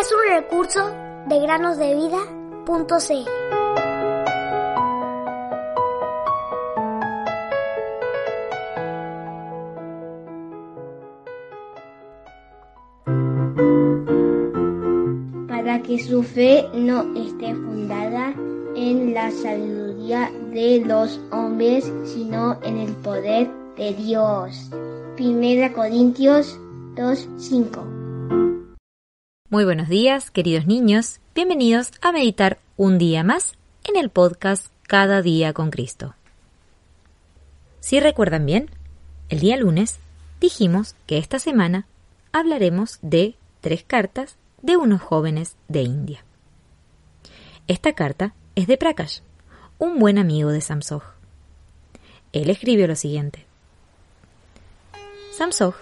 Es un recurso de granosdevida.cl. Para que su fe no esté fundada en la sabiduría de los hombres, sino en el poder de Dios. Primera Corintios 2:5. Muy buenos días, queridos niños. Bienvenidos a meditar un día más en el podcast Cada día con Cristo. Si recuerdan bien, el día lunes dijimos que esta semana hablaremos de tres cartas de unos jóvenes de India. Esta carta es de Prakash, un buen amigo de Samsoj. Él escribió lo siguiente. Samsoj,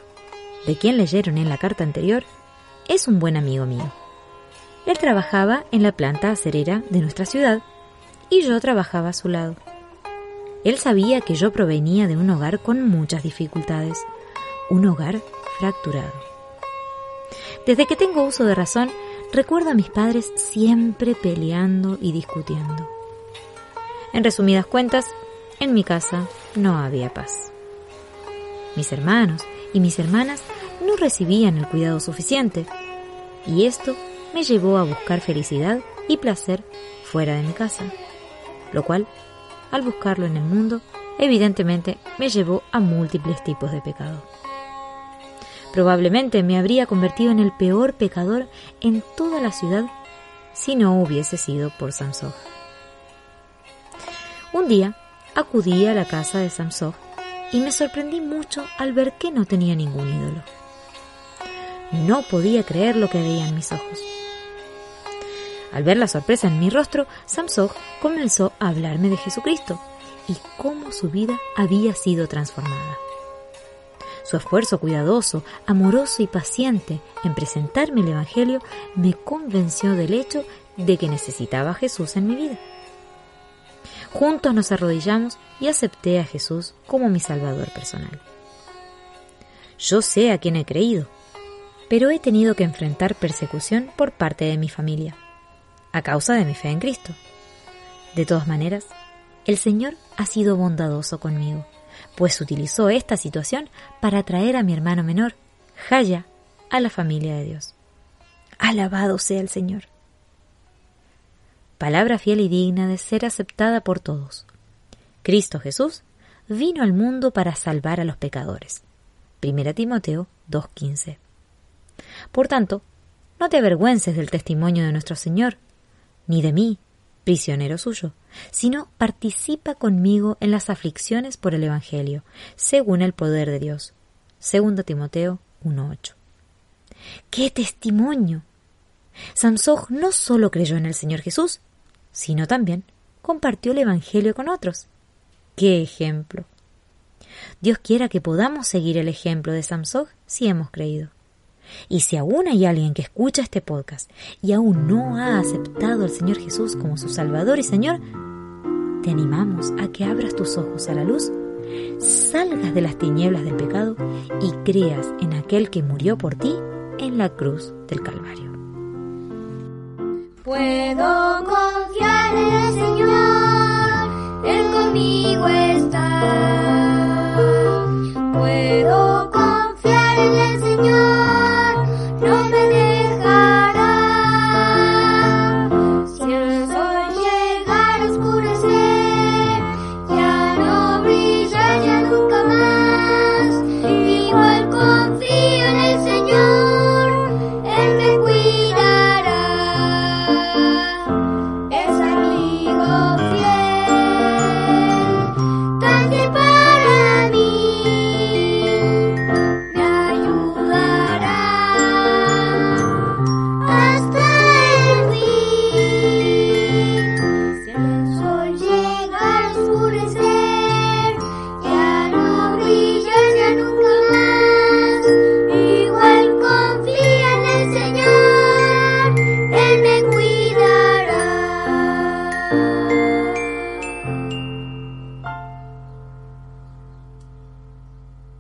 de quien leyeron en la carta anterior, es un buen amigo mío. Él trabajaba en la planta acerera de nuestra ciudad y yo trabajaba a su lado. Él sabía que yo provenía de un hogar con muchas dificultades, un hogar fracturado. Desde que tengo uso de razón, recuerdo a mis padres siempre peleando y discutiendo. En resumidas cuentas, en mi casa no había paz. Mis hermanos y mis hermanas no recibían el cuidado suficiente, y esto me llevó a buscar felicidad y placer fuera de mi casa, lo cual, al buscarlo en el mundo, evidentemente me llevó a múltiples tipos de pecado. Probablemente me habría convertido en el peor pecador en toda la ciudad si no hubiese sido por Samsoj. Un día acudí a la casa de Samsoj y me sorprendí mucho al ver que no tenía ningún ídolo. No podía creer lo que veía en mis ojos. Al ver la sorpresa en mi rostro, Samsoj comenzó a hablarme de Jesucristo y cómo su vida había sido transformada. Su esfuerzo cuidadoso, amoroso y paciente en presentarme el Evangelio me convenció del hecho de que necesitaba Jesús en mi vida. Juntos nos arrodillamos y acepté a Jesús como mi Salvador personal. Yo sé a quién he creído, pero he tenido que enfrentar persecución por parte de mi familia, a causa de mi fe en Cristo. De todas maneras, el Señor ha sido bondadoso conmigo pues utilizó esta situación para traer a mi hermano menor, Jaya, a la familia de Dios. Alabado sea el Señor. Palabra fiel y digna de ser aceptada por todos. Cristo Jesús vino al mundo para salvar a los pecadores. 1 Timoteo 2.15. Por tanto, no te avergüences del testimonio de nuestro Señor, ni de mí, prisionero suyo, sino participa conmigo en las aflicciones por el Evangelio, según el poder de Dios. 2 Timoteo 1.8. ¡Qué testimonio! Samsoj no solo creyó en el Señor Jesús, sino también compartió el Evangelio con otros. ¡Qué ejemplo! Dios quiera que podamos seguir el ejemplo de Samsoj si hemos creído. Y si aún hay alguien que escucha este podcast y aún no ha aceptado al Señor Jesús como su Salvador y Señor, te animamos a que abras tus ojos a la luz, salgas de las tinieblas del pecado y creas en aquel que murió por ti en la cruz del Calvario. Puedo confiar en